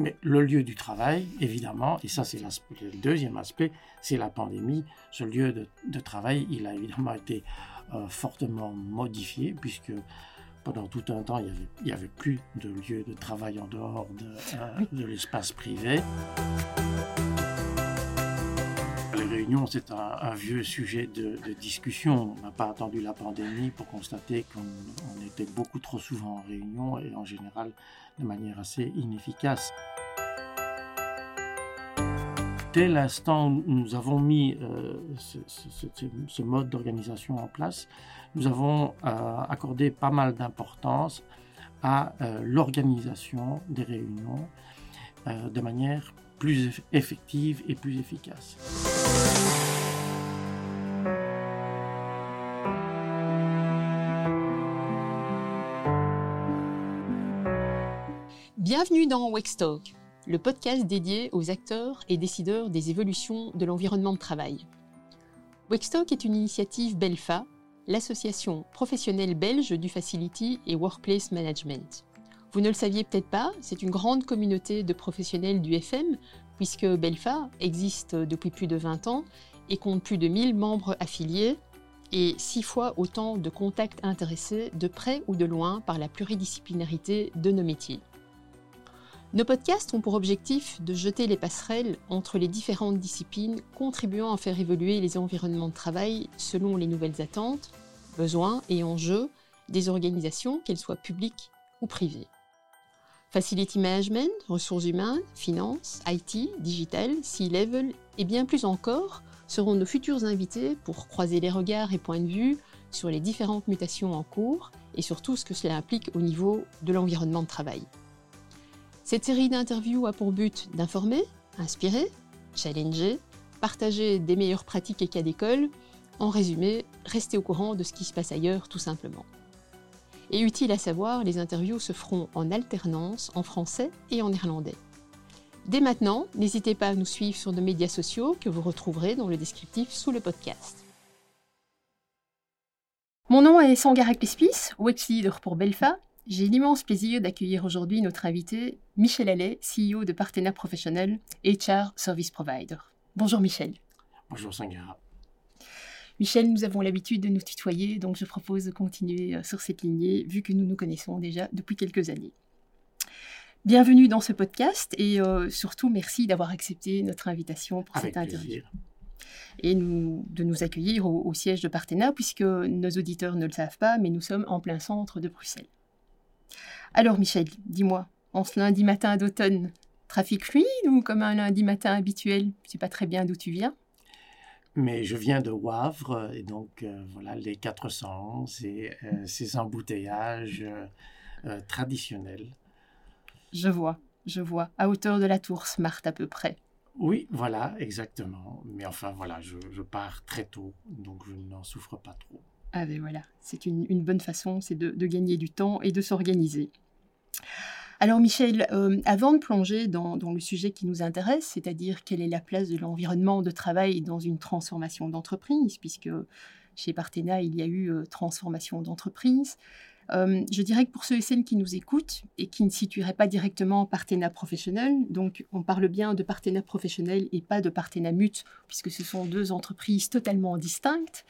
Mais le lieu du travail, évidemment, et ça c'est le deuxième aspect, c'est la pandémie. Ce lieu de, travail, il a évidemment été euh, fortement modifié puisque pendant tout un temps, il n'y avait, avait, plus de lieu de travail en dehors de, euh, de l'espace privé. C'est un, vieux sujet de, de discussion. On n'a pas attendu la pandémie pour constater qu'on était beaucoup trop souvent en réunion et en général de manière assez inefficace. Dès l'instant où nous avons mis euh, ce, mode d'organisation en place, nous avons euh, accordé pas mal d'importance à euh, l'organisation des réunions de manière plus effective et plus efficace. Bienvenue dans Wextalk, le podcast dédié aux acteurs et décideurs des évolutions de l'environnement de travail. Wextalk est une initiative BELFA, l'association professionnelle belge du Facility et Workplace Management. Vous ne le saviez peut-être pas, c'est une grande communauté de professionnels du FM, puisque BELFA existe depuis plus de 20 ans et compte plus de 1000 membres affiliés et six fois autant de contacts intéressés de près ou de loin par la pluridisciplinarité de nos métiers. Nos podcasts ont pour objectif de jeter les passerelles entre les différentes disciplines, contribuant à faire évoluer les environnements de travail selon les nouvelles attentes, besoins et enjeux des organisations, qu'elles soient publiques ou privées. Facility Management, ressources humaines, finance, IT, digital, C-level et bien plus encore seront nos futurs invités pour croiser les regards et points de vue sur les différentes mutations en cours et sur tout ce que cela implique au niveau de l'environnement de travail. Cette série d'interviews a pour but d'informer, inspirer, challenger, partager des meilleures pratiques et cas d'école, en résumé, rester au courant de ce qui se passe ailleurs tout simplement. Et utile à savoir, les interviews se feront en alternance en français et en néerlandais. Dès maintenant, n'hésitez pas à nous suivre sur nos médias sociaux que vous retrouverez dans le descriptif sous le podcast. Mon nom est Sangara Klespis, Web Leader pour Belfa, j'ai l'immense plaisir d'accueillir aujourd'hui notre invité, Michel Allais, CEO de Partena Professionnel, HR Service Provider. Bonjour Michel. Bonjour Sangara. Michel, nous avons l'habitude de nous tutoyer, donc je propose de continuer euh, sur cette lignée, vu que nous nous connaissons déjà depuis quelques années. Bienvenue dans ce podcast et euh, surtout merci d'avoir accepté notre invitation pour cette interview. Et nous, de nous accueillir au, au siège de Partena, puisque nos auditeurs ne le savent pas, mais nous sommes en plein centre de Bruxelles. Alors Michel, dis-moi, en ce lundi matin d'automne, trafic fluide ou comme un lundi matin habituel? Je sais pas très bien d'où tu viens. Mais je viens de Wavre et donc euh, voilà les 400 et euh, ces embouteillages euh, traditionnels. Je vois, je vois, à hauteur de la tour Smart à peu près. Oui, voilà, exactement. Mais enfin voilà, je, pars très tôt, donc je n'en souffre pas trop. Ah ben voilà, c'est une, bonne façon, c'est de, gagner du temps et de s'organiser. Alors Michel, euh, avant de plonger dans, le sujet qui nous intéresse, c'est-à-dire quelle est la place de l'environnement de travail dans une transformation d'entreprise, puisque chez Partena, il y a eu euh, transformation d'entreprise, euh, je dirais que pour ceux et celles qui nous écoutent et qui ne situeraient pas directement Partena professionnel, donc on parle bien de Partena professionnel et pas de Partena mute, puisque ce sont deux entreprises totalement distinctes,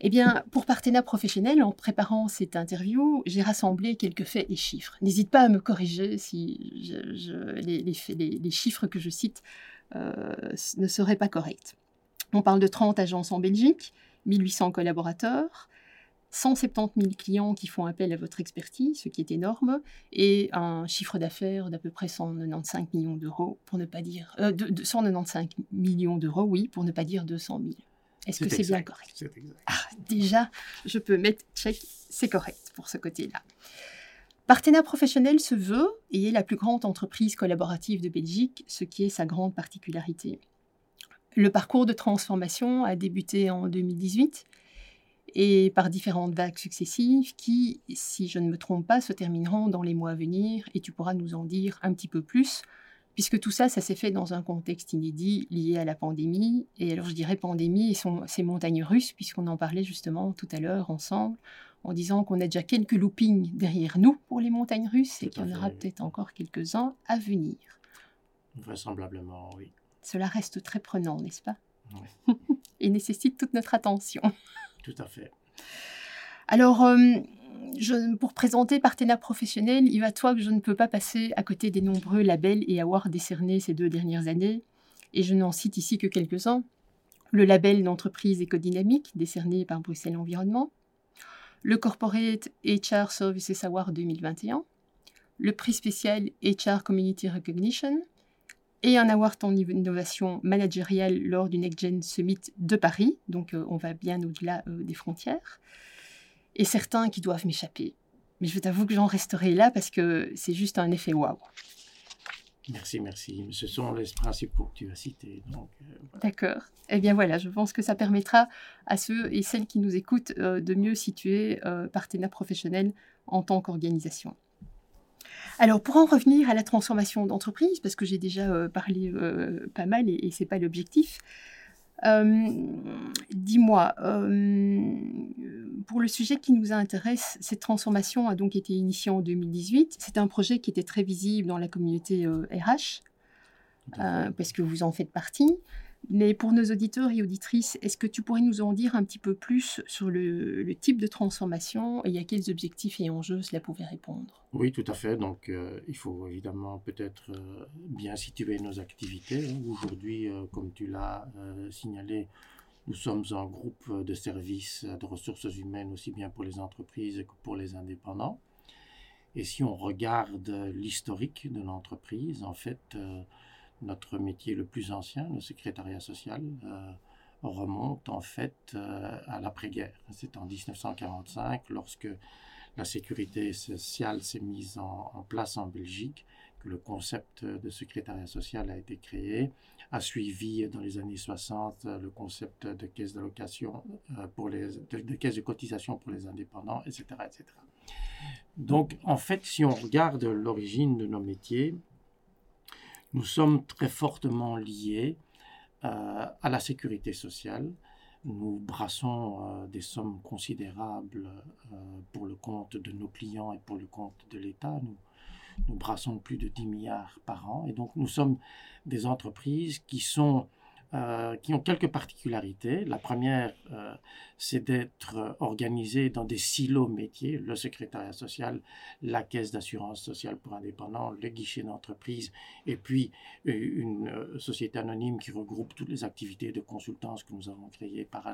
eh bien, pour Partena Professionnel, en préparant cette interview, j'ai rassemblé quelques faits et chiffres. N'hésite pas à me corriger si les, chiffres que je cite euh, ne seraient pas corrects. On parle de 30 agences en Belgique, 1800 collaborateurs, 170 000 clients qui font appel à votre expertise, ce qui est énorme, et un chiffre d'affaires d'à peu près 195 millions d'euros, pour ne pas dire... Euh, de, 195 millions d'euros, oui, pour ne pas dire 200 000. Est-ce que c'est bien correct ah, Déjà, je peux mettre check, c'est correct pour ce côté-là. Partena Professionnel se veut et est la plus grande entreprise collaborative de Belgique, ce qui est sa grande particularité. Le parcours de transformation a débuté en 2018 et par différentes vagues successives qui, si je ne me trompe pas, se termineront dans les mois à venir et tu pourras nous en dire un petit peu plus puisque tout ça, ça s'est fait dans un contexte inédit lié à la pandémie. Et alors je dirais pandémie et son, ces montagnes russes, puisqu'on en parlait justement tout à l'heure ensemble, en disant qu'on a déjà quelques loopings derrière nous pour les montagnes russes et qu'il y en aura peut-être encore quelques-uns à venir. Vraisemblablement, oui. Cela reste très prenant, n'est-ce pas? Et nécessite toute notre attention. Tout à fait. Alors, euh, pour présenter Partena Professionnel, il va soi que je ne peux pas passer à côté des nombreux labels et awards décernés ces deux dernières années, et je n'en cite ici que quelques-uns. Le label d'entreprise écodynamique, décerné par Bruxelles Environnement, le Corporate HR Services Award 2021, le prix spécial HR Community Recognition, et un award en innovation managériale lors du Next Gen Summit de Paris, donc euh, on va bien au-delà euh, des frontières et certains qui doivent m'échapper. Mais je t'avoue que j'en resterai là parce que c'est juste un effet waouh. Merci, merci. Ce sont les principaux que tu as cités. Euh, D'accord. Eh bien voilà, je pense que ça permettra à ceux et celles qui nous écoutent euh, de mieux situer euh, partenaire professionnel en tant qu'organisation. Alors pour en revenir à la transformation d'entreprise, parce que j'ai déjà parlé pas mal et, et ce n'est pas l'objectif, euh, dis-moi, euh, pour le sujet qui nous intéresse, cette transformation a donc été initiée en 2018. C'est un projet qui était très visible dans la communauté RH, euh, parce que vous en faites partie. Mais pour nos auditeurs et auditrices, est-ce que tu pourrais nous en dire un petit peu plus sur le, type de transformation et à quels objectifs et enjeux cela pouvait répondre? Oui, tout à fait. Donc, euh, il faut évidemment peut-être euh, bien situer nos activités. Hein. Aujourd'hui, euh, comme tu l'as signalé, nous sommes un groupe de services de ressources humaines aussi bien pour les entreprises que pour les indépendants. Et si on regarde l'historique de l'entreprise, en fait, notre métier le plus ancien, le secrétariat social, euh, remonte en fait euh, à l'après-guerre. C'est en 1945, lorsque la sécurité sociale s'est mise en, place en Belgique, que le concept de secrétariat social a été créé, a suivi dans les années 60 le concept de caisse euh, pour les de, caisse de cotisation pour les indépendants, etc., etc. Donc en fait, si on regarde l'origine de nos métiers, nous sommes très fortement liés euh, à la sécurité sociale. Nous brassons euh, des sommes considérables euh, pour le compte de nos clients et pour le compte de l'État. Nous, nous brassons plus de 10 milliards par an. Et donc nous sommes des entreprises qui sont euh, qui ont quelques particularités. La première, euh, c'est d'être organisé dans des silos métiers, le secrétariat social, la caisse d'assurance sociale pour indépendants, le guichet d'entreprise, et puis euh, une société anonyme qui regroupe toutes les activités de consultance que nous avons créées par,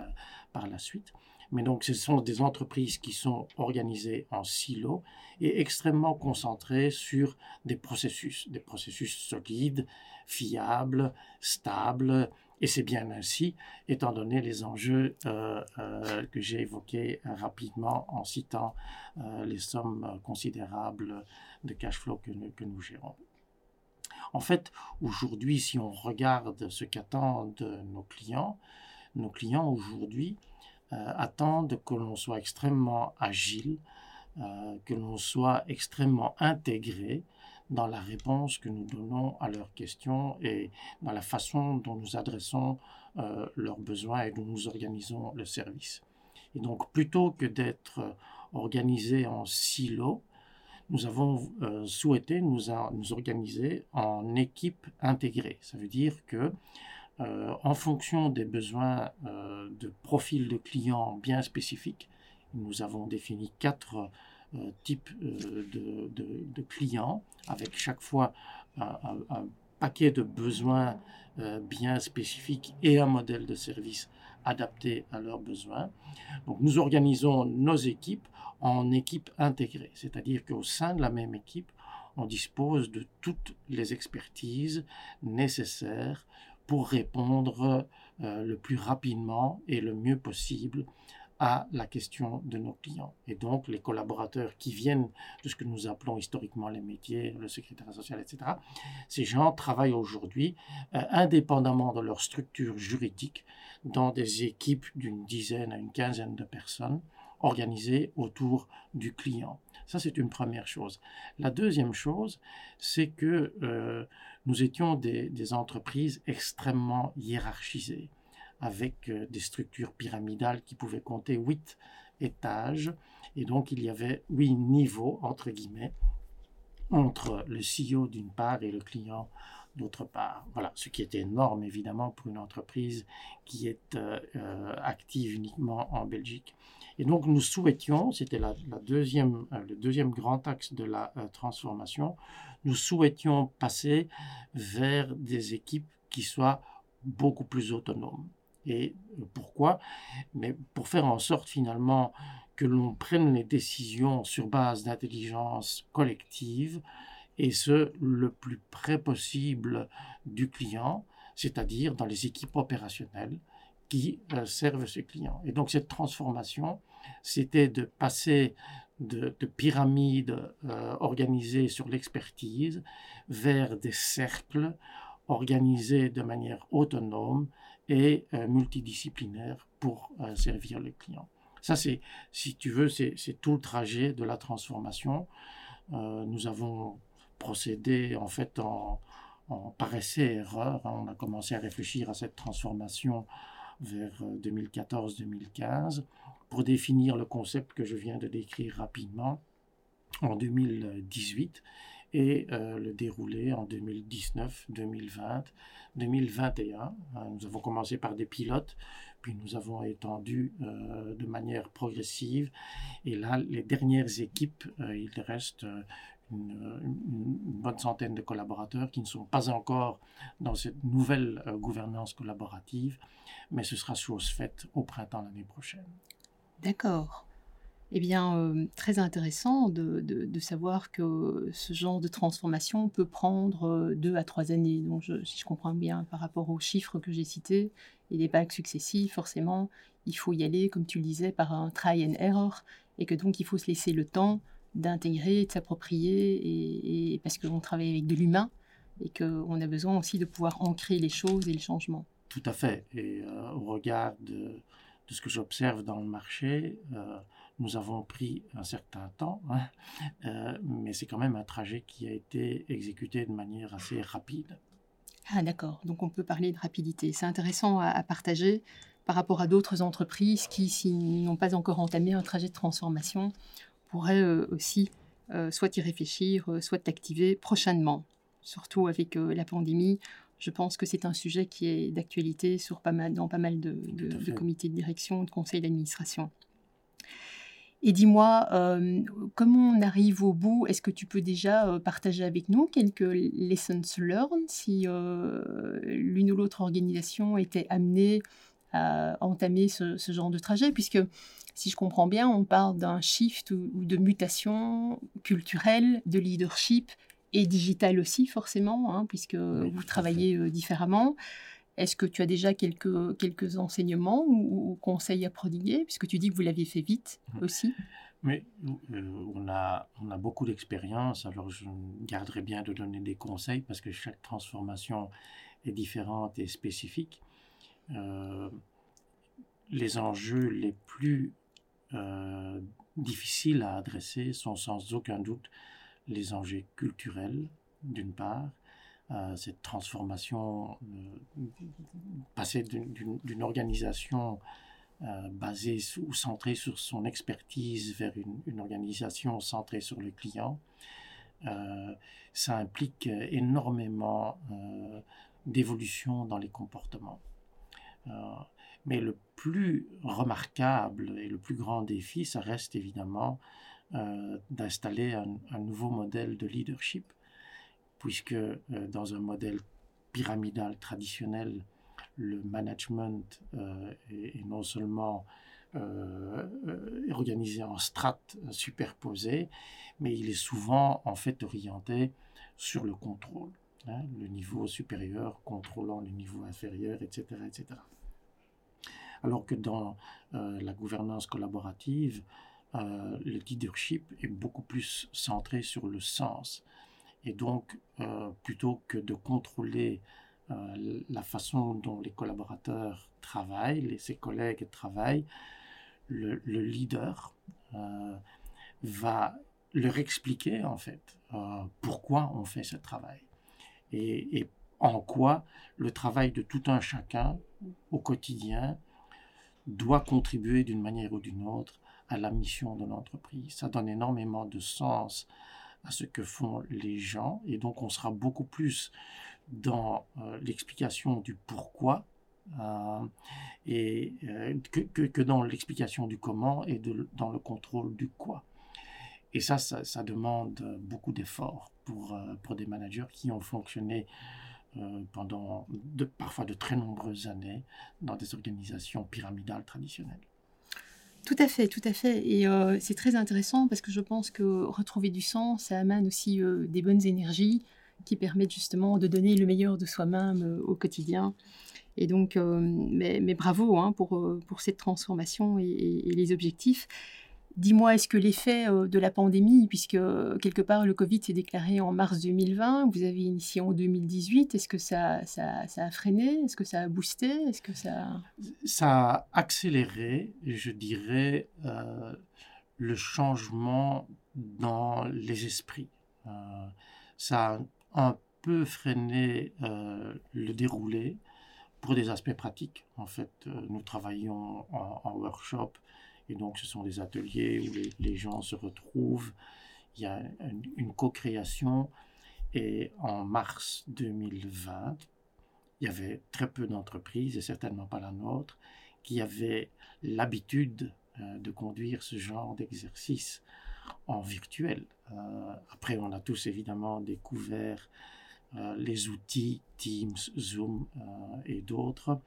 par la suite. Mais donc, ce sont des entreprises qui sont organisées en silos et extrêmement concentrées sur des processus, des processus solides, fiables, stables. Et c'est bien ainsi, étant donné les enjeux euh, euh, que j'ai évoqués rapidement en citant euh, les sommes considérables de cash flow que nous gérons. En fait, aujourd'hui, si on regarde ce qu'attendent nos clients, nos clients aujourd'hui attendent que l'on soit extrêmement agile, euh, que l'on soit extrêmement intégré dans la réponse que nous donnons à leurs questions et dans la façon dont nous adressons euh, leurs besoins et dont nous organisons le service. Et donc, plutôt que d'être organisés en silos, nous avons souhaité nous, nous, organiser en équipe intégrée. Ça veut dire que euh, en fonction des besoins euh, de profil de clients bien spécifiques. Nous avons défini quatre euh, types de, clients avec chaque fois un, paquet de besoins bien spécifiques et un modèle de service adapté à leurs besoins. Donc nous organisons nos équipes en équipes intégrées, c'est-à-dire qu'au sein de la même équipe, on dispose de toutes les expertises nécessaires pour répondre euh, le plus rapidement et le mieux possible à la question de nos clients. Et donc, les collaborateurs qui viennent de ce que nous appelons historiquement les métiers, le secrétaire social, etc., ces gens travaillent aujourd'hui euh, indépendamment de leur structure juridique dans des équipes d'une dizaine à une quinzaine de personnes organisées autour du client. Ça, c'est une première chose. La deuxième chose, c'est que euh, nous étions des, entreprises extrêmement hiérarchisées, avec euh, des structures pyramidales qui pouvaient compter huit étages, et donc il y avait huit niveaux, entre guillemets, entre le CEO d'une part et le client d'autre part. Voilà, ce qui était énorme évidemment pour une entreprise qui est euh, euh, active uniquement en Belgique. Et donc nous souhaitions, c'était la, deuxième, euh, le deuxième grand axe de la transformation, nous souhaitions passer vers des équipes qui soient beaucoup plus autonomes. Et pourquoi? Mais pour faire en sorte finalement que l'on prenne les décisions sur base d'intelligence collective, et ce, le plus près possible du client, c'est-à-dire dans les équipes opérationnelles qui euh, servent ces clients. Et donc cette transformation, c'était de passer de, pyramides euh, organisées sur l'expertise vers des cercles organisés de manière autonome et euh, multidisciplinaire pour servir les clients. Ça, c'est, si tu veux, c'est tout le trajet de la transformation. nous avons procédé en fait en, par essai-erreur. Hein. On a commencé à réfléchir à cette transformation vers 2014-2015 euh, pour définir le concept que je viens de décrire rapidement en 2018 et euh, le dérouler en 2019, 2020, 2021. Nous avons commencé par des pilotes, puis nous avons étendu euh, de manière progressive. Et là, les dernières équipes, il reste une, bonne centaine de collaborateurs qui ne sont pas encore dans cette nouvelle euh, gouvernance collaborative, mais ce sera chose faite au printemps l'année prochaine. D'accord. Eh bien, euh, très intéressant de, de, savoir que ce genre de transformation peut prendre euh, deux à trois années. Donc, si je comprends bien par rapport aux chiffres que j'ai cités et les bacs successifs, forcément, il faut y aller, comme tu le disais, par un try and error, et que donc il faut se laisser le temps d'intégrer, de s'approprier, et, parce qu'on travaille avec de l'humain et qu'on a besoin aussi de pouvoir ancrer les choses et les changements. Tout à fait. Et euh, au regard de, ce que j'observe dans le marché, euh, nous avons pris un certain temps, hein, euh, mais c'est quand même un trajet qui a été exécuté de manière assez rapide. Ah d'accord, donc on peut parler de rapidité. C'est intéressant à, partager par rapport à d'autres entreprises qui, s'ils n'ont pas encore entamé un trajet de transformation, pourrait euh, aussi euh, soit y réfléchir, euh, soit t'activer prochainement. Surtout avec la pandémie, je pense que c'est un sujet qui est d'actualité sur pas mal, dans pas mal de, comités de direction, de conseils d'administration. Et dis-moi, comment on arrive au bout Est-ce que tu peux déjà partager avec nous quelques lessons learned si l'une ou l'autre organisation était amenée à entamer ce, ce, genre de trajet? Puisque si je comprends bien, on parle d'un shift ou, de mutation culturelle, de leadership et digital aussi forcément, hein, puisque vous travaillez euh, différemment. Est-ce que tu as déjà quelques, quelques enseignements ou, conseils à prodiguer, puisque tu dis que vous l'aviez fait vite mmh. aussi? Mais euh, on, a, on a beaucoup d'expérience, alors je garderai bien de donner des conseils parce que chaque transformation est différente et spécifique. Euh, les enjeux les plus euh, difficiles à adresser sont sans aucun doute les enjeux culturels, d'une part, euh, cette transformation, euh, passer d'une organisation basée ou centrée sur son expertise vers une, une organisation centrée sur le client. ça implique énormément d'évolution dans les comportements. Mais le plus remarquable et le plus grand défi, ça reste évidemment euh, d'installer un, nouveau modèle de leadership, puisque euh, dans un modèle pyramidal traditionnel, le management euh, est, non seulement organisé en strates superposées, mais il est souvent en fait orienté sur le contrôle. Hein, le niveau supérieur contrôlant le niveau inférieur, etc. etc alors que dans euh, la gouvernance collaborative, euh, le leadership est beaucoup plus centré sur le sens. Et donc, euh, plutôt que de contrôler la façon dont les collaborateurs travaillent, les, ses collègues travaillent, le, leader va leur expliquer en fait pourquoi on fait ce travail et, et, en quoi le travail de tout un chacun au quotidien doit contribuer d'une manière ou d'une autre à la mission de l'entreprise. Ça donne énormément de sens à ce que font les gens et donc on sera beaucoup plus dans l'explication du pourquoi et que, que, dans l'explication du comment et dans le contrôle du quoi. Et ça, ça, demande beaucoup d'efforts pour, pour des managers qui ont fonctionné pendant de, parfois de très nombreuses années dans des organisations pyramidales traditionnelles. Tout à fait, tout à fait. Et euh, c'est très intéressant parce que je pense que retrouver du sens, ça amène aussi euh, des bonnes énergies qui permettent justement de donner le meilleur de soi-même euh, au quotidien. Et donc, mais, bravo hein, pour, pour cette transformation et les objectifs. Dis-moi, est-ce que l'effet euh, de la pandémie, puisque euh, quelque part le Covid s'est déclaré en mars 2020, vous avez initié en 2018, est-ce que ça, a freiné? Est-ce que ça a boosté? Est-ce que ça... A accéléré, je dirais, euh, le changement dans les esprits. ça a un peu freiné le déroulé pour des aspects pratiques. En fait, nous travaillons en workshop et donc, ce sont des ateliers où les, gens se retrouvent. Il y a une, co-création. Et en mars 2020, il y avait très peu d'entreprises, et certainement pas la nôtre, qui avaient l'habitude euh, de conduire ce genre d'exercice en virtuel. Euh, après, on a tous évidemment découvert euh, les outils Teams, Zoom et d'autres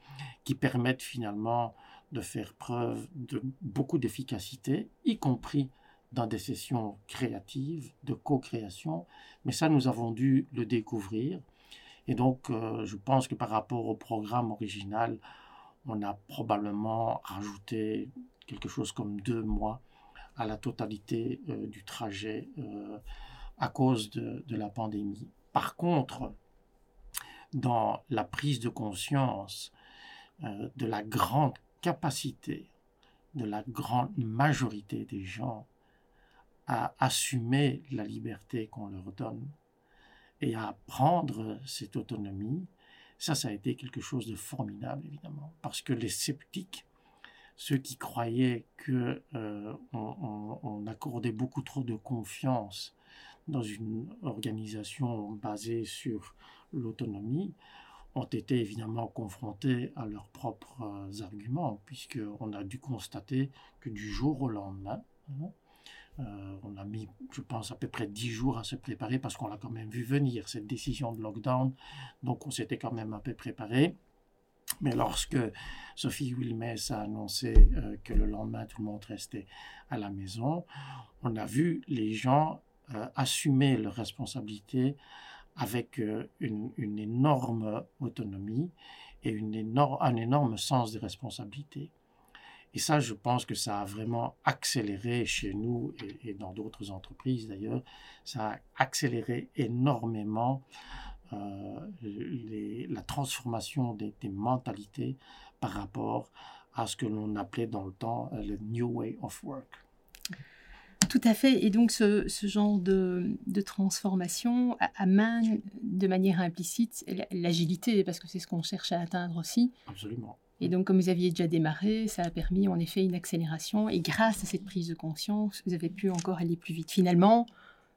qui permettent finalement de faire preuve de beaucoup d'efficacité, y compris dans des sessions créatives, de co-création. Mais ça, nous avons dû le découvrir. Et donc, euh, je pense que par rapport au programme original, on a probablement rajouté quelque chose comme deux mois à la totalité euh, du trajet euh, à cause de, de, la pandémie. Par contre, dans la prise de conscience de la grande capacité de la grande majorité des gens à assumer la liberté qu'on leur donne et à prendre cette autonomie, ça, ça a été quelque chose de formidable, évidemment, parce que les sceptiques, ceux qui croyaient que euh, on, accordait beaucoup trop de confiance dans une organisation basée sur l'autonomie, ont été évidemment confrontés à leurs propres euh, arguments, puisqu'on a dû constater que du jour au lendemain, hein, euh, on a mis, je pense, à peu près dix jours à se préparer parce qu'on l'a quand même vu venir, cette décision de lockdown. Donc on s'était quand même un peu préparé. Mais lorsque Sophie Wilmès a annoncé euh, que le lendemain tout le monde restait à la maison, on a vu les gens assumer leurs responsabilités avec euh, une, énorme autonomie et un énorme sens de responsabilité. Et ça, je pense que ça a vraiment accéléré chez nous et, dans d'autres entreprises d'ailleurs, ça a accéléré énormément euh, la transformation des, des, mentalités par rapport à ce que l'on appelait dans le temps euh, le New Way of Work. Tout à fait. Et donc, ce, genre de, transformation amène de manière implicite l'agilité, parce que c'est ce qu'on cherche à atteindre aussi. Absolument. Et donc, comme vous aviez déjà démarré, ça a permis en effet une accélération. Et grâce à cette prise de conscience, vous avez pu encore aller plus vite. Finalement,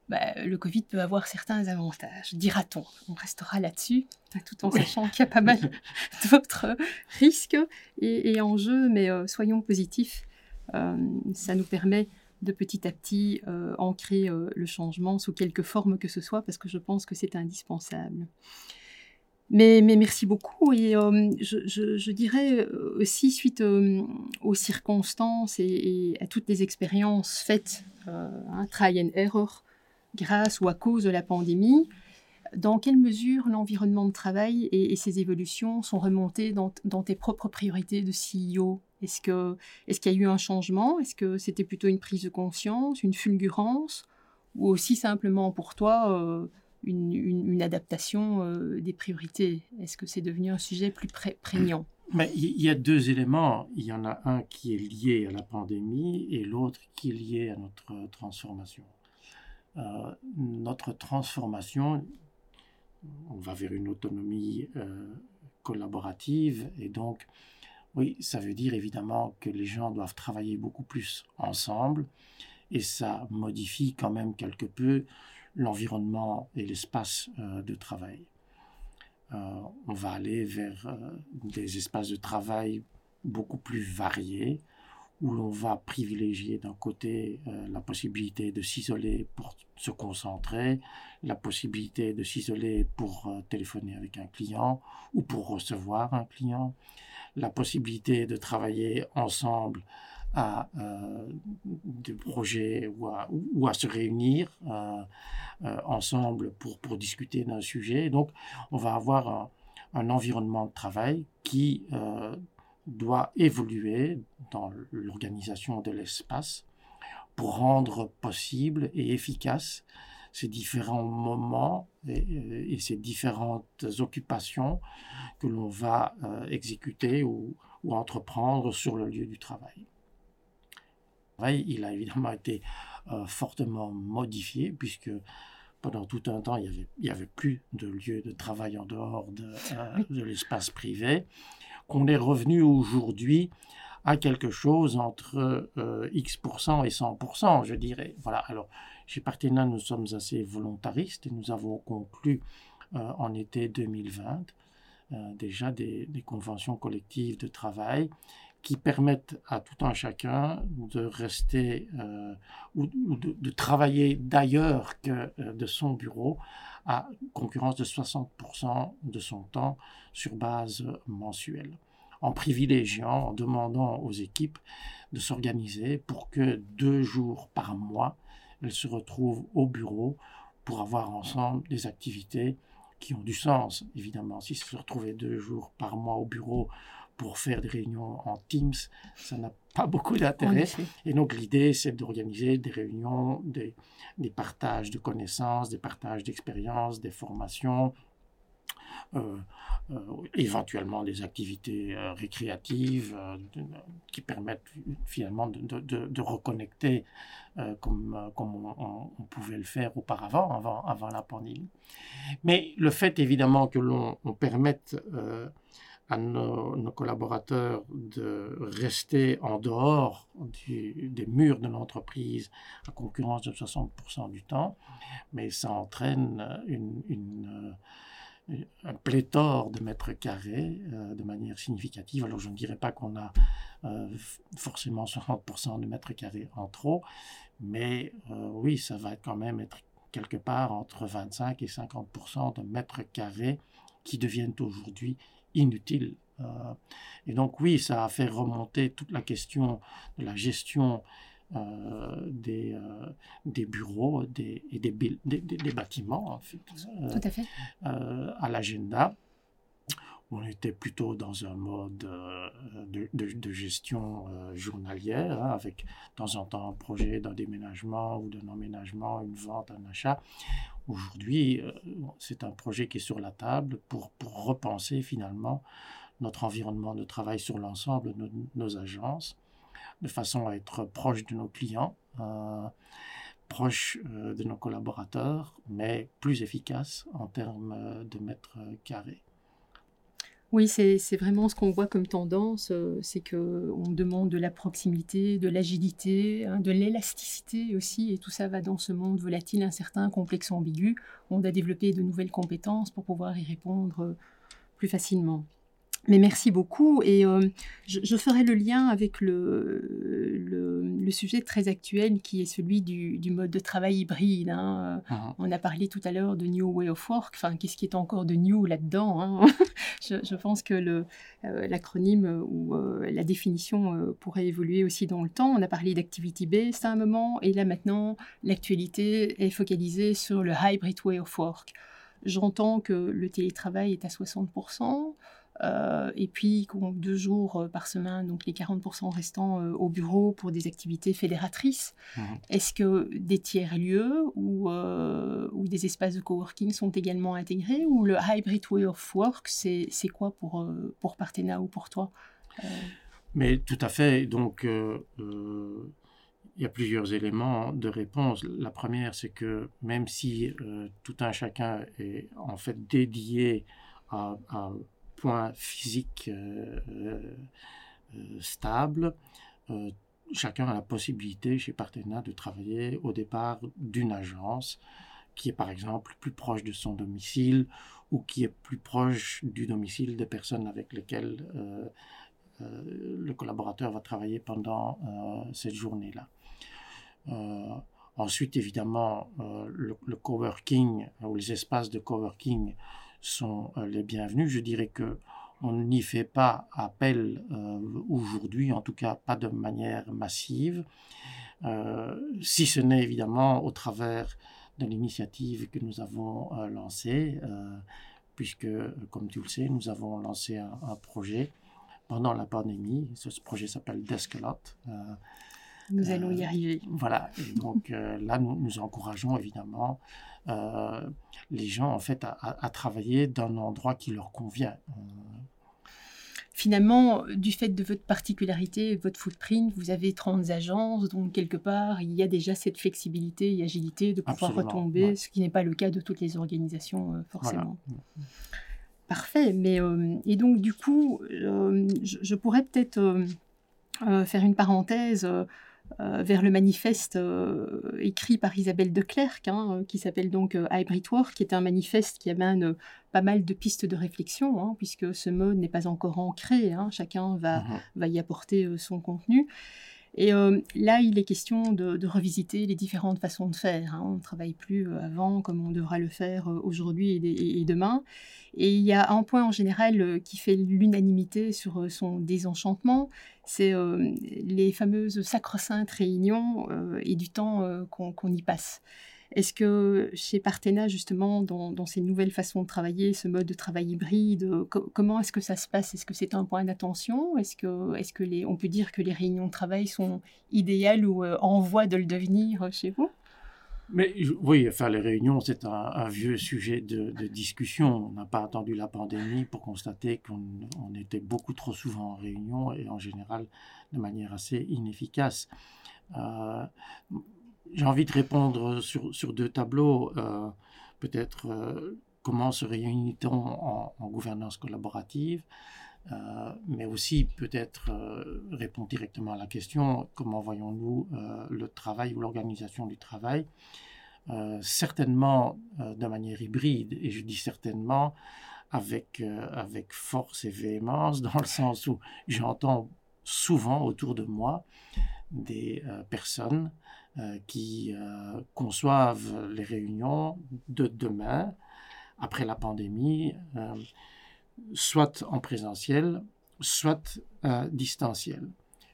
bah, le Covid peut avoir certains avantages, dira-t-on. On restera là-dessus, tout en sachant qu'il y a pas mal d'autres risques et, enjeux, mais euh, soyons positifs. Euh, ça nous permet de petit à petit euh, ancrer euh, le changement sous quelque forme que ce soit, parce que je pense que c'est indispensable. Mais, merci beaucoup. Et euh, je, dirais aussi, suite aux circonstances et, à toutes les expériences faites, un try and error, grâce ou à cause de la pandémie, dans quelle mesure l'environnement de travail et, ses évolutions sont remontés dans, dans, tes propres priorités de CEO Est-ce qu'il est qu'il y a eu un changement? Est-ce que c'était plutôt une prise de conscience, une fulgurance? Ou aussi simplement pour toi euh, une, adaptation euh, des priorités? Est-ce que c'est devenu un sujet plus prégnant? Mais il y a deux éléments. Il y en a un qui est lié à la pandémie et l'autre qui est lié à notre transformation. Euh, notre transformation, on va vers une autonomie collaborative et donc oui, ça veut dire évidemment que les gens doivent travailler beaucoup plus ensemble et ça modifie quand même quelque peu l'environnement et l'espace euh, de travail. va aller vers des espaces de travail beaucoup plus variés, où l'on va privilégier d'un côté la possibilité de s'isoler pour se concentrer, la possibilité de s'isoler pour téléphoner avec un client ou pour recevoir un client, la possibilité de travailler ensemble à euh, des projets ou à, se réunir euh, euh, ensemble pour, discuter d'un sujet. Donc, on va avoir un environnement de travail qui doit évoluer dans l'organisation de l'espace pour rendre possible et efficace ces différents moments et, et ces différentes occupations que l'on va exécuter ou, ou entreprendre sur le lieu du travail. Il a évidemment été euh, fortement modifié puisque pendant tout un temps, il n'y avait, avait, plus de lieu de travail en dehors de, euh, de l'espace privé, qu'on est revenu aujourd'hui à quelque chose entre euh, X% et 100%, je dirais. Voilà, alors chez Partena, nous sommes assez volontaristes et nous avons conclu en été 2020 déjà des, conventions collectives de travail qui permettent à tout un chacun de rester euh, ou, de, travailler d'ailleurs que euh, de son bureau à concurrence de 60% de son temps sur base mensuelle, en privilégiant, en demandant aux équipes de s'organiser pour que deux jours par mois, elles se retrouvent au bureau pour avoir ensemble des activités qui ont du sens, évidemment. Si se retrouver deux jours par mois au bureau pour faire des réunions en Teams, ça n'a pas beaucoup d'intérêt. Et donc l'idée, c'est d'organiser des réunions, des, des, partages de connaissances, des partages d'expériences, des formations, euh, euh, éventuellement des activités euh, récréatives qui permettent finalement de, de, de reconnecter comme, comme on, on, pouvait le faire auparavant, avant, avant la pandémie. Mais le fait évidemment que l'on permette à nos, collaborateurs de rester en dehors des murs de l'entreprise à concurrence de 60% du temps, mais ça entraîne une, euh, un pléthore de mètres carrés euh, de manière significative. Alors je ne dirais pas qu'on a euh, forcément 60% de mètres carrés en trop, mais oui, ça va quand même être quelque part entre 25 et 50% de mètres carrés qui deviennent aujourd'hui inutile. Euh, et donc oui, ça a fait remonter toute la question de la gestion euh, des, euh, des bureaux des, et des, des, des bâtiments, en fait, Tout à, fait. à l'agenda. On était plutôt dans un mode de, de, gestion journalière, hein, avec de temps en temps un projet d'un déménagement ou d'un emménagement, une vente, un achat. Aujourd'hui, euh, c'est un projet qui est sur la table pour, repenser finalement notre environnement de travail sur l'ensemble de nos, agences, de façon à être proche de nos clients, euh, proche euh, de nos collaborateurs, mais plus efficace en termes de mètres carrés. Oui, c'est vraiment ce qu'on voit comme tendance, euh, c'est qu'on demande de la proximité, de l'agilité, hein, de l'élasticité aussi, et tout ça va dans ce monde volatile, incertain, complexe, ambigu. On doit développer de nouvelles compétences pour pouvoir y répondre euh, plus facilement. Mais merci beaucoup. Et euh, je, ferai le lien avec le, le, sujet très actuel qui est celui du, du mode de travail hybride. Hein. Uh-huh. On a parlé tout à l'heure de New Way of Work. Enfin, qu'est-ce qui est encore de new là-dedans hein? je, je, pense que euh, l'acronyme ou euh, la définition pourrait évoluer aussi dans le temps. On a parlé d'activity based à un moment. Et là, maintenant, l'actualité est focalisée sur le hybrid way of work. J'entends que le télétravail est à 60%. Euh, et puis deux jours euh, par semaine, donc les 40% restants euh, au bureau pour des activités fédératrices. Mhm. Est-ce que des tiers-lieux ou, ou des espaces de coworking sont également intégrés ou le hybrid way of work, c'est quoi pour, pour Partena ou pour toi Mais tout à fait. Donc, il y a plusieurs éléments de réponse. La première, c'est que même si tout un chacun est en fait dédié à, à point physique euh, euh, stable, euh, chacun a la possibilité chez Partena de travailler au départ d'une agence qui est par exemple plus proche de son domicile ou qui est plus proche du domicile des personnes avec lesquelles le collaborateur va travailler pendant cette journée-là. ensuite, évidemment, le, coworking ou les espaces de coworking sont les bienvenus. Je dirais que on n'y fait pas appel euh, aujourd'hui, en tout cas pas de manière massive, euh, si ce n'est évidemment au travers de l'initiative que nous avons euh, lancée, puisque, comme tu le sais, nous avons lancé un, projet pendant la pandémie. Ce, projet s'appelle Deskelot. Nous allons y arriver. Voilà, donc là, nous, nous encourageons évidemment euh, les gens en fait à, travailler dans un endroit qui leur convient. Finalement, du fait de votre particularité, votre footprint, vous avez 30 agences, donc quelque part, il y a déjà cette flexibilité et agilité de pouvoir retomber, ce qui n'est pas le cas de toutes les organisations, euh, forcément. Parfait. Mais, euh, et donc, du coup, je, pourrais peut-être faire une parenthèse euh, vers le manifeste euh, écrit par Isabelle de Clercq, hein, euh, qui s'appelle donc Hybrid Work, qui est un manifeste qui amène pas mal de pistes de réflexion, hein, puisque ce mode n'est pas encore ancré, hein, chacun va, mhm. va y apporter son contenu. Et là, il est question de, revisiter les différentes façons de faire. On ne travaille plus avant comme on devra le faire aujourd'hui et, demain. Et il y a un point en général qui fait l'unanimité sur son désenchantement, c'est euh, les fameuses sacro-saintes réunions euh, et du temps euh, qu'on y passe. Est-ce que chez Partena, justement, dans, ces nouvelles façons de travailler, ce mode de travail hybride, comment est-ce que ça se passe? Est-ce que c'est un point d'attention? Est-ce que, on peut dire que les réunions de travail sont idéales ou en voie de le devenir chez vous? Mais oui, enfin, les réunions, c'est un, vieux sujet de, discussion. On n'a pas attendu la pandémie pour constater qu'on était beaucoup trop souvent en réunion et en général de manière assez inefficace. Euh, j'ai envie de répondre sur, sur deux tableaux. Euh, peut-être euh, comment se réunit-on en, gouvernance collaborative euh, mais aussi peut-être répondre directement à la question comment voyons-nous le travail ou l'organisation du travail? Certainement de manière hybride, et je dis certainement avec, avec force et véhémence, dans le sens où j'entends souvent autour de moi des personnes qui conçoivent les réunions de demain, après la pandémie, soit en présentiel, soit euh, distanciel.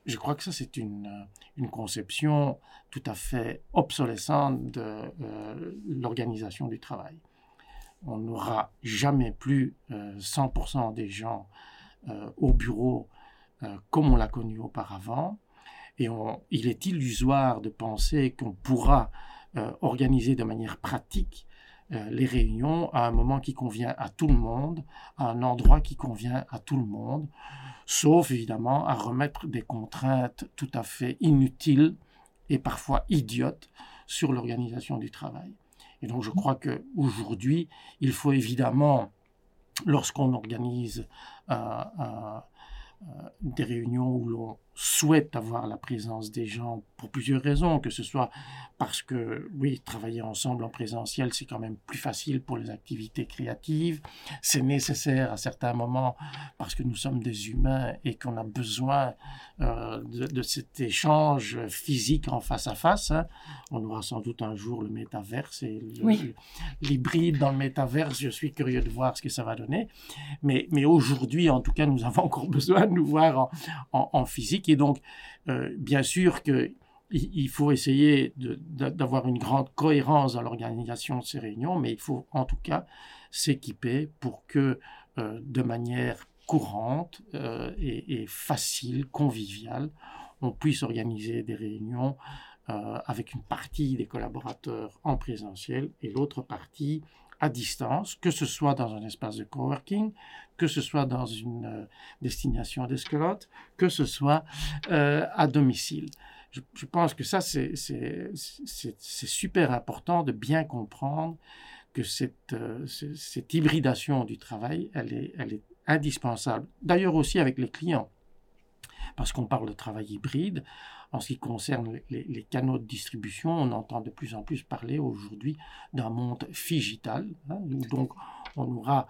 Je crois que ça, c'est une, euh, une, conception tout à fait obsolescente de euh, l'organisation du travail. On n'aura jamais plus 100% des gens au bureau comme on l'a connu auparavant. Et il est illusoire de penser qu'on pourra organiser de manière pratique euh, les réunions à un moment qui convient à tout le monde, à un endroit qui convient à tout le monde, sauf évidemment à remettre des contraintes tout à fait inutiles et parfois idiotes sur l'organisation du travail. Et donc je crois qu'aujourd'hui, il faut évidemment, lorsqu'on organise des réunions où l'on souhaite avoir la présence des gens pour plusieurs raisons, que ce soit parce que, oui, travailler ensemble en présentiel, c'est quand même plus facile pour les activités créatives, c'est nécessaire à certains moments parce que nous sommes des humains et qu'on a besoin euh, de, cet échange physique en face à face. Hein. On aura sans doute un jour le métaverse et l'hybride dans le métaverse, je suis curieux de voir ce que ça va donner. Mais, mais aujourd'hui, en tout cas, nous avons encore besoin de nous voir en physique et donc, euh, bien sûr qu'il il faut essayer d'avoir une grande cohérence dans l'organisation de ces réunions, mais il faut en tout cas s'équiper pour que euh, de manière courante euh, et, facile, conviviale, on puisse organiser des réunions avec une partie des collaborateurs en présentiel et l'autre partie à distance, que ce soit dans un espace de coworking, que ce soit dans une euh, destination d'escalote, que ce soit euh, à domicile. Je, pense que ça, c'est super important de bien comprendre que cette, euh, hybridation du travail, elle est indispensable. D'ailleurs aussi avec les clients, parce qu'on parle de travail hybride. En ce qui concerne les, canaux de distribution, on entend de plus en plus parler aujourd'hui d'un monde figital, hein, donc on aura,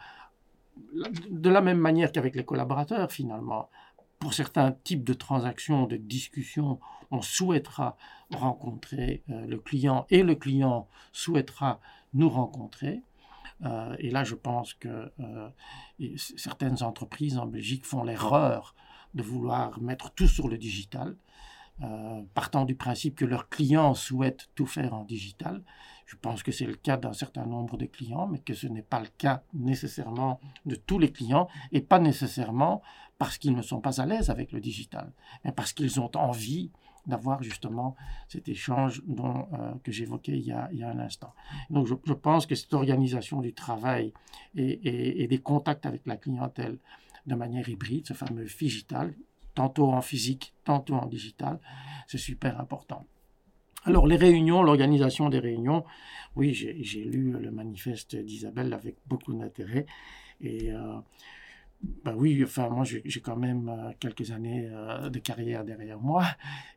de la même manière qu'avec les collaborateurs finalement, pour certains types de transactions, de discussions, on souhaitera rencontrer euh, le client et le client souhaitera nous rencontrer. Euh, et là, je pense que euh, certaines entreprises en Belgique font l'erreur de vouloir mettre tout sur le digital, partant du principe que leurs clients souhaitent tout faire en digital. Je pense que c'est le cas d'un certain nombre de clients, mais que ce n'est pas le cas nécessairement de tous les clients et pas nécessairement parce qu'ils ne sont pas à l'aise avec le digital, mais parce qu'ils ont envie d'avoir justement cet échange dont, euh, que j'évoquais il, y a un instant. Donc je, pense que cette organisation du travail et, et, des contacts avec la clientèle de manière hybride, ce fameux digital, tantôt en physique, tantôt en digital, c'est super important. Alors les réunions, l'organisation des réunions, oui, j'ai lu le manifeste d'Isabelle avec beaucoup d'intérêt et ben oui, enfin, moi, j'ai quand même euh, quelques années euh, de carrière derrière moi.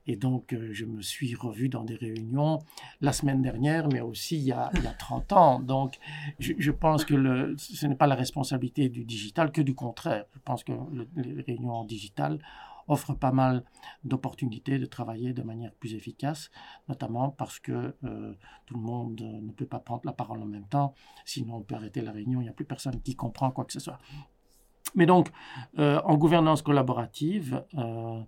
Et donc, je me suis revu dans des réunions la semaine dernière, mais aussi il y a, il y a 30 ans. Donc, je, pense que ce n'est pas la responsabilité du digital que du contraire. Je pense que les réunions en digital offrent pas mal d'opportunités de travailler de manière plus efficace, notamment parce que tout le monde ne peut pas prendre la parole en même temps. Sinon, on peut arrêter la réunion, il n'y a plus personne qui comprend quoi que ce soit. Mais donc, euh, en gouvernance collaborative, euh,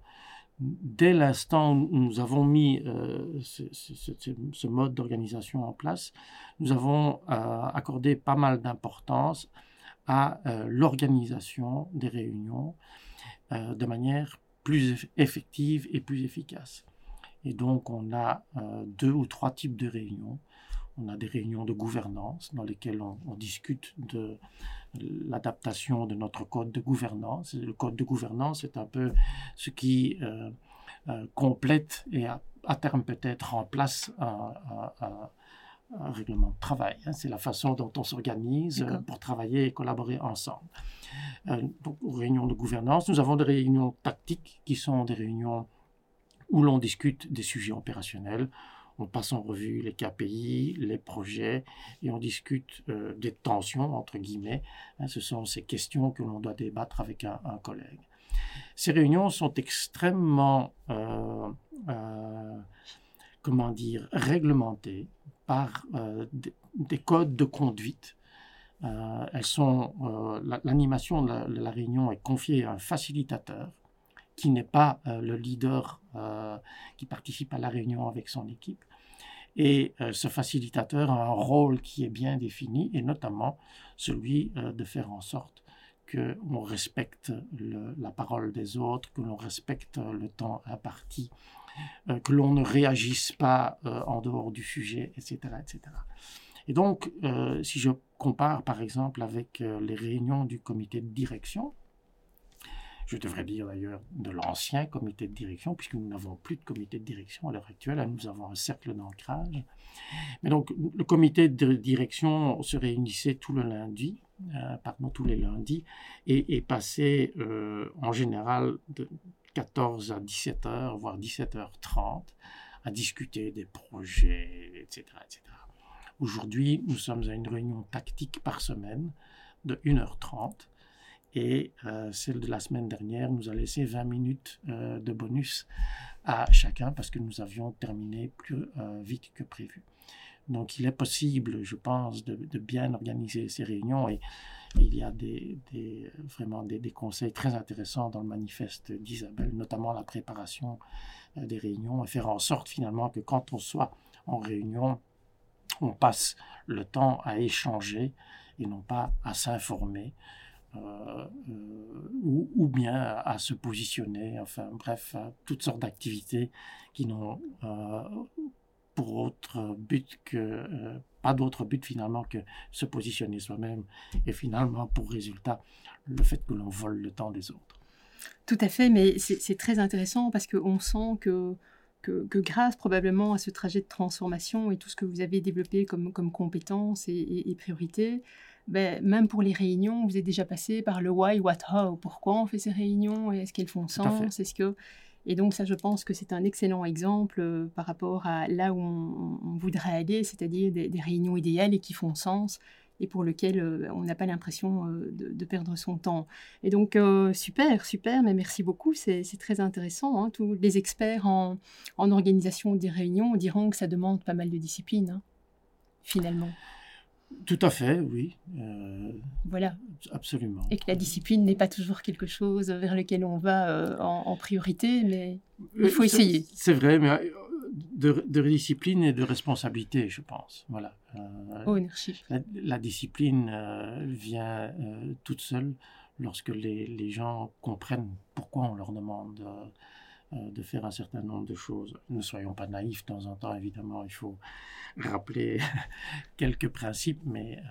dès l'instant où nous avons mis euh, ce, mode d'organisation en place, nous avons accordé pas mal d'importance à l'organisation des réunions de manière plus effective et plus efficace. Et donc, on a deux ou trois types de réunions. On a des réunions de gouvernance dans lesquelles on, on discute de l'adaptation de notre code de gouvernance. Le code de gouvernance est un peu ce qui euh, euh, complète et à, terme peut-être remplace un, un, règlement de travail. Hein. C'est la façon dont on s'organise euh, pour travailler et collaborer ensemble. donc, aux réunions de gouvernance, nous avons des réunions tactiques qui sont des réunions où l'on discute des sujets opérationnels on passe en revue les KPI, les projets, et on discute euh, des tensions, entre guillemets. Hein, ce sont ces questions que l'on doit débattre avec un, collègue. Ces réunions sont extrêmement, euh, euh, comment dire, réglementées par des, codes de conduite. elles sont, l'animation de, la réunion est confiée à un facilitateur qui n'est pas le leader qui participe à la réunion avec son équipe. Et euh, ce facilitateur a un rôle qui est bien défini, et notamment celui euh, de faire en sorte que l'on respecte la parole des autres, que l'on respecte le temps imparti, euh, que l'on ne réagisse pas en dehors du sujet, etc. etc. Et donc, si je compare par exemple avec les réunions du comité de direction, je devrais dire d'ailleurs de l'ancien comité de direction, puisque nous n'avons plus de comité de direction à l'heure actuelle, nous avons un cercle d'ancrage. Mais donc, le comité de direction se réunissait tout le lundi, euh, tous les lundis, et, passait euh, en général 14 à 17 heures, voire 17h30, à discuter des projets, etc. etc. Aujourd'hui, nous sommes à une réunion tactique par semaine de 1h30 et euh, celle de la semaine dernière nous a laissé 20 minutes euh, de bonus à chacun parce que nous avions terminé plus euh, vite que prévu. Donc il est possible, je pense, de, bien organiser ces réunions et, il y a vraiment des, conseils très intéressants dans le manifeste d'Isabelle, notamment la préparation des réunions et faire en sorte finalement que quand on soit en réunion, on passe le temps à échanger et non pas à s'informer. Euh, euh, ou, bien à, se positionner, enfin bref, toutes sortes d'activités qui n'ont euh, pour autre but que, pas d'autre but finalement que se positionner soi-même et finalement pour résultat le fait que l'on vole le temps des autres. Tout à fait, mais c'est très intéressant parce qu'on sent que que, grâce probablement à ce trajet de transformation et tout ce que vous avez développé comme, comme compétences et, et, et priorités, ben, même pour les réunions, vous êtes déjà passé par le why, what, how. Pourquoi on fait ces réunions Est-ce qu'elles font sens? Est-ce que et donc ça, je pense que c'est un excellent exemple euh, par rapport à là où on, voudrait aller, c'est-à-dire des, réunions idéales et qui font sens, et pour lequel on n'a pas l'impression de, perdre son temps. Et donc, super, super, mais merci beaucoup, c'est très intéressant. Hein. Tous les experts en, organisation des réunions diront que ça demande pas mal de discipline, hein, finalement. Tout à fait, oui. voilà. Absolument. Et que la discipline n'est pas toujours quelque chose vers lequel on va en, priorité, mais il faut essayer. C'est vrai, mais de, discipline et de responsabilité, je pense. Voilà. Euh, la, discipline euh, vient euh, toute seule lorsque les, les, gens comprennent pourquoi on leur demande de faire un certain nombre de choses. Ne soyons pas naïfs de temps en temps, évidemment, il faut rappeler quelques principes, mais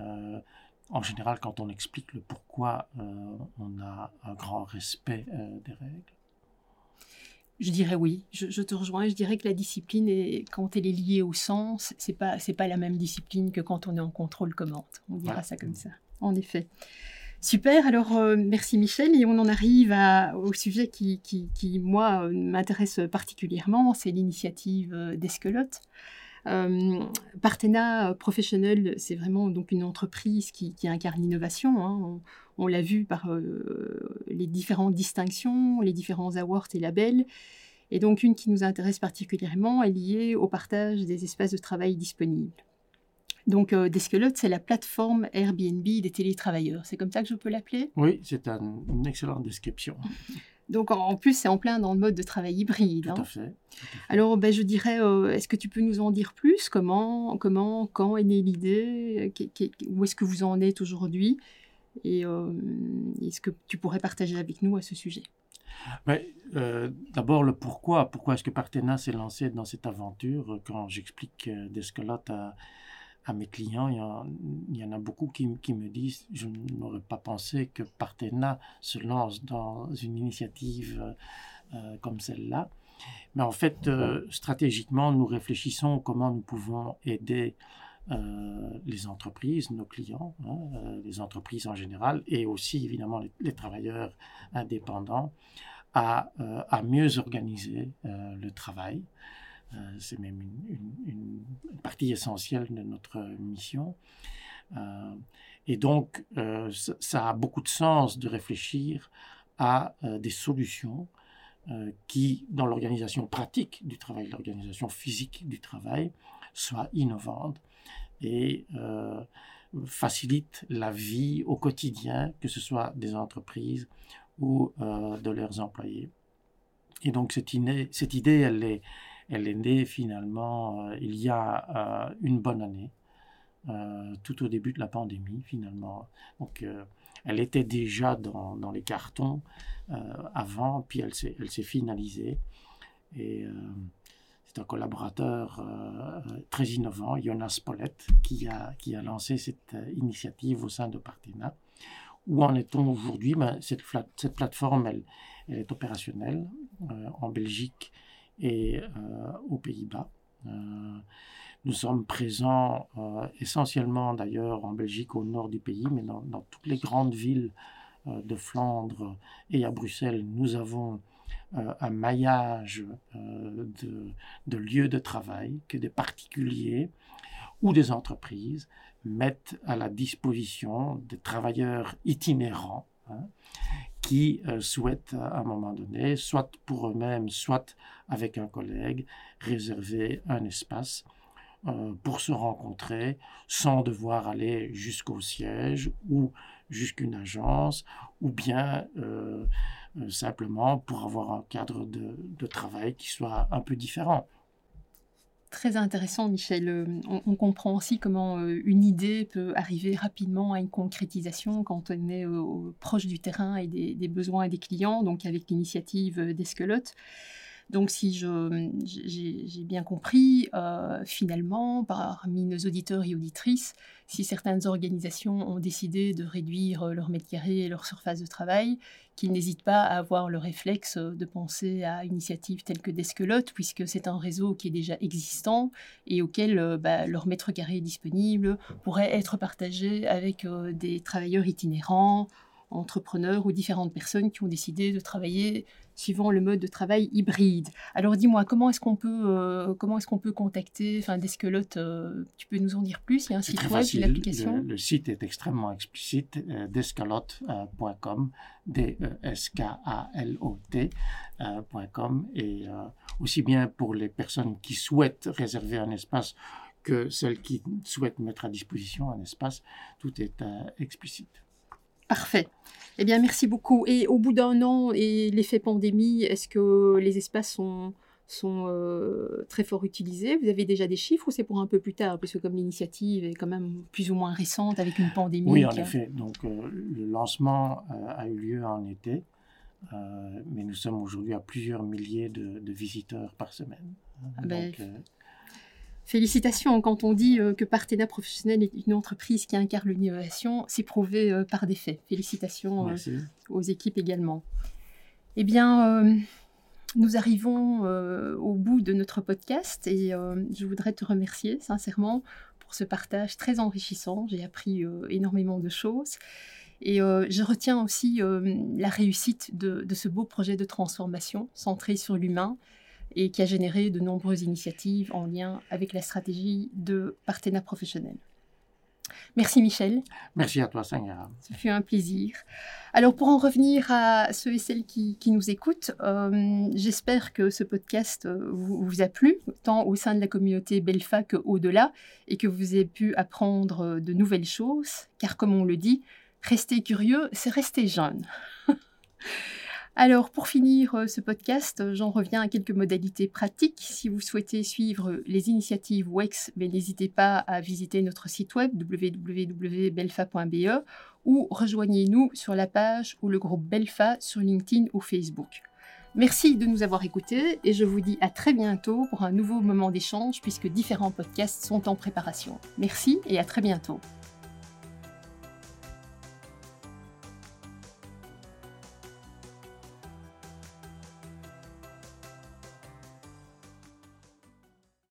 en général, quand on explique le pourquoi, on a un grand respect des règles. Je dirais oui, je, te rejoins. Je dirais que la discipline, est, quand elle est liée au sens, c'est pas c'est pas la même discipline que quand on est en contrôle commande. On dira ça comme ça. En effet. Super, alors euh, merci Michel. Et on en arrive au sujet qui, moi, euh, m'intéresse particulièrement, c'est l'initiative euh, d'Esquelote. Euh, Partena Professionnel, c'est vraiment donc une entreprise qui, incarne l'innovation. Hein. On, l'a vu par les différentes distinctions, les différents awards et labels. Et donc une qui nous intéresse particulièrement est liée au partage des espaces de travail disponibles. Donc euh, Deskelote, c'est la plateforme Airbnb des télétravailleurs. C'est comme ça que je peux l'appeler? Oui, c'est une excellente description. Donc en plus, c'est en plein dans le mode de travail hybride. Tout, hein. à, fait, Alors ben, je dirais, euh, est-ce que tu peux nous en dire plus? Comment, comment, quand est née l'idée? Où est-ce que vous en êtes aujourd'hui? Et euh, est-ce que tu pourrais partager avec nous à ce sujet? Euh, D'abord, le pourquoi. Pourquoi est-ce que Partena s'est lancé dans cette aventure? Quand j'explique des squelettes à à mes clients, il y, en, a beaucoup qui, me disent je n'aurais pas pensé que Partena se lance dans une initiative euh, comme celle-là. Mais en fait, euh, stratégiquement, nous réfléchissons comment nous pouvons aider euh, les entreprises, nos clients, hein, les entreprises en général, et aussi évidemment les, travailleurs indépendants, à, à mieux organiser le travail. Euh, c'est même une, partie essentielle de notre mission. Euh, et donc, euh, ça, a beaucoup de sens de réfléchir à des solutions qui, dans l'organisation pratique du travail, l'organisation physique du travail, soient innovantes et facilitent la vie au quotidien, que ce soit des entreprises ou de leurs employés. Et donc cette, cette idée, elle est, elle est née finalement euh, il y a euh, une bonne année, euh, tout au début de la pandémie finalement. Donc elle était déjà dans, les cartons avant, puis elle s'est, finalisée. Et c'est un collaborateur très innovant, Jonas Pollett, qui a, lancé cette initiative au sein de Partena. Où en est-on aujourd'hui? Ben, cette, plateforme, est opérationnelle en Belgique et euh, aux Pays-Bas. Euh, nous sommes présents euh, essentiellement d'ailleurs en Belgique, au nord du pays, mais dans, toutes les grandes villes de Flandre et à Bruxelles, nous avons un maillage de, lieux de travail que des particuliers ou des entreprises mettent à la disposition des travailleurs itinérants hein, qui euh, souhaitent à un moment donné, soit pour eux-mêmes, soit avec un collègue, réserver un espace euh, pour se rencontrer sans devoir aller jusqu'au siège ou jusqu'une agence ou bien euh, simplement pour avoir un cadre de travail qui soit un peu différent. Très intéressant, Michel. Euh, on, comprend aussi comment euh, une idée peut arriver rapidement à une concrétisation quand on est proche du terrain et des, besoins des clients, donc avec l'initiative d'Esquelote. Donc si j'ai bien compris, euh, finalement, parmi nos auditeurs et auditrices, si certaines organisations ont décidé de réduire euh, leur mètre carré et leur surface de travail, qu'ils n'hésitent pas à avoir le réflexe de penser à une initiative telle que Desquelote, puisque c'est un réseau qui est déjà existant et auquel euh, bah, leur mètre carré disponible pourrait être partagé avec des travailleurs itinérants entrepreneurs ou différentes personnes qui ont décidé de travailler suivant le mode de travail hybride. Alors dis-moi, comment est-ce qu'on peut, euh, comment est-ce qu'on peut contacter enfin, euh, Tu peux nous en dire plus? Il y a un site web, une application le, site est extrêmement explicite, euh, descalote.com, D-E-S-K-A-L-O-T.com, et aussi bien pour les personnes qui souhaitent réserver un espace que celles qui souhaitent mettre à disposition un espace, tout est explicite. Parfait. Eh bien, merci beaucoup. Et au bout d'un an et l'effet pandémie, est-ce que les espaces sont, sont euh, très fort utilisés? Vous avez déjà des chiffres ou c'est pour un peu plus tard? Parce que comme l'initiative est quand même plus ou moins récente avec une pandémie. Oui, en effet. Donc, euh, le lancement euh, a eu lieu en été. mais nous sommes aujourd'hui à plusieurs milliers de, visiteurs par semaine. Ah ben, Félicitations, quand on dit euh, que Partena Professionnel est une entreprise qui incarne l'innovation, c'est prouvé euh, par des faits. Félicitations euh, aux équipes également. Eh bien, nous arrivons au bout de notre podcast et je voudrais te remercier sincèrement pour ce partage très enrichissant. J'ai appris énormément de choses. Et je retiens aussi la réussite de, ce beau projet de transformation centré sur l'humain et qui a généré de nombreuses initiatives en lien avec la stratégie de partenariat professionnel. Merci Michel. Merci à toi Sangara. Ce fut un plaisir. Alors pour en revenir à ceux et celles qui, nous écoutent, euh, j'espère que ce podcast euh, vous, vous, a plu, tant au sein de la communauté Belfa qu'au-delà, et que vous avez pu apprendre de nouvelles choses, car comme on le dit, rester curieux, c'est rester jeune. Alors, pour finir euh, ce podcast, euh, j'en reviens à quelques modalités pratiques. Si vous souhaitez suivre les initiatives WEX, ben, n'hésitez pas à visiter notre site web www.belfa.be ou rejoignez-nous sur la page ou le groupe Belfa sur LinkedIn ou Facebook. Merci de nous avoir écoutés et je vous dis à très bientôt pour un nouveau moment d'échange puisque différents podcasts sont en préparation. Merci et à très bientôt.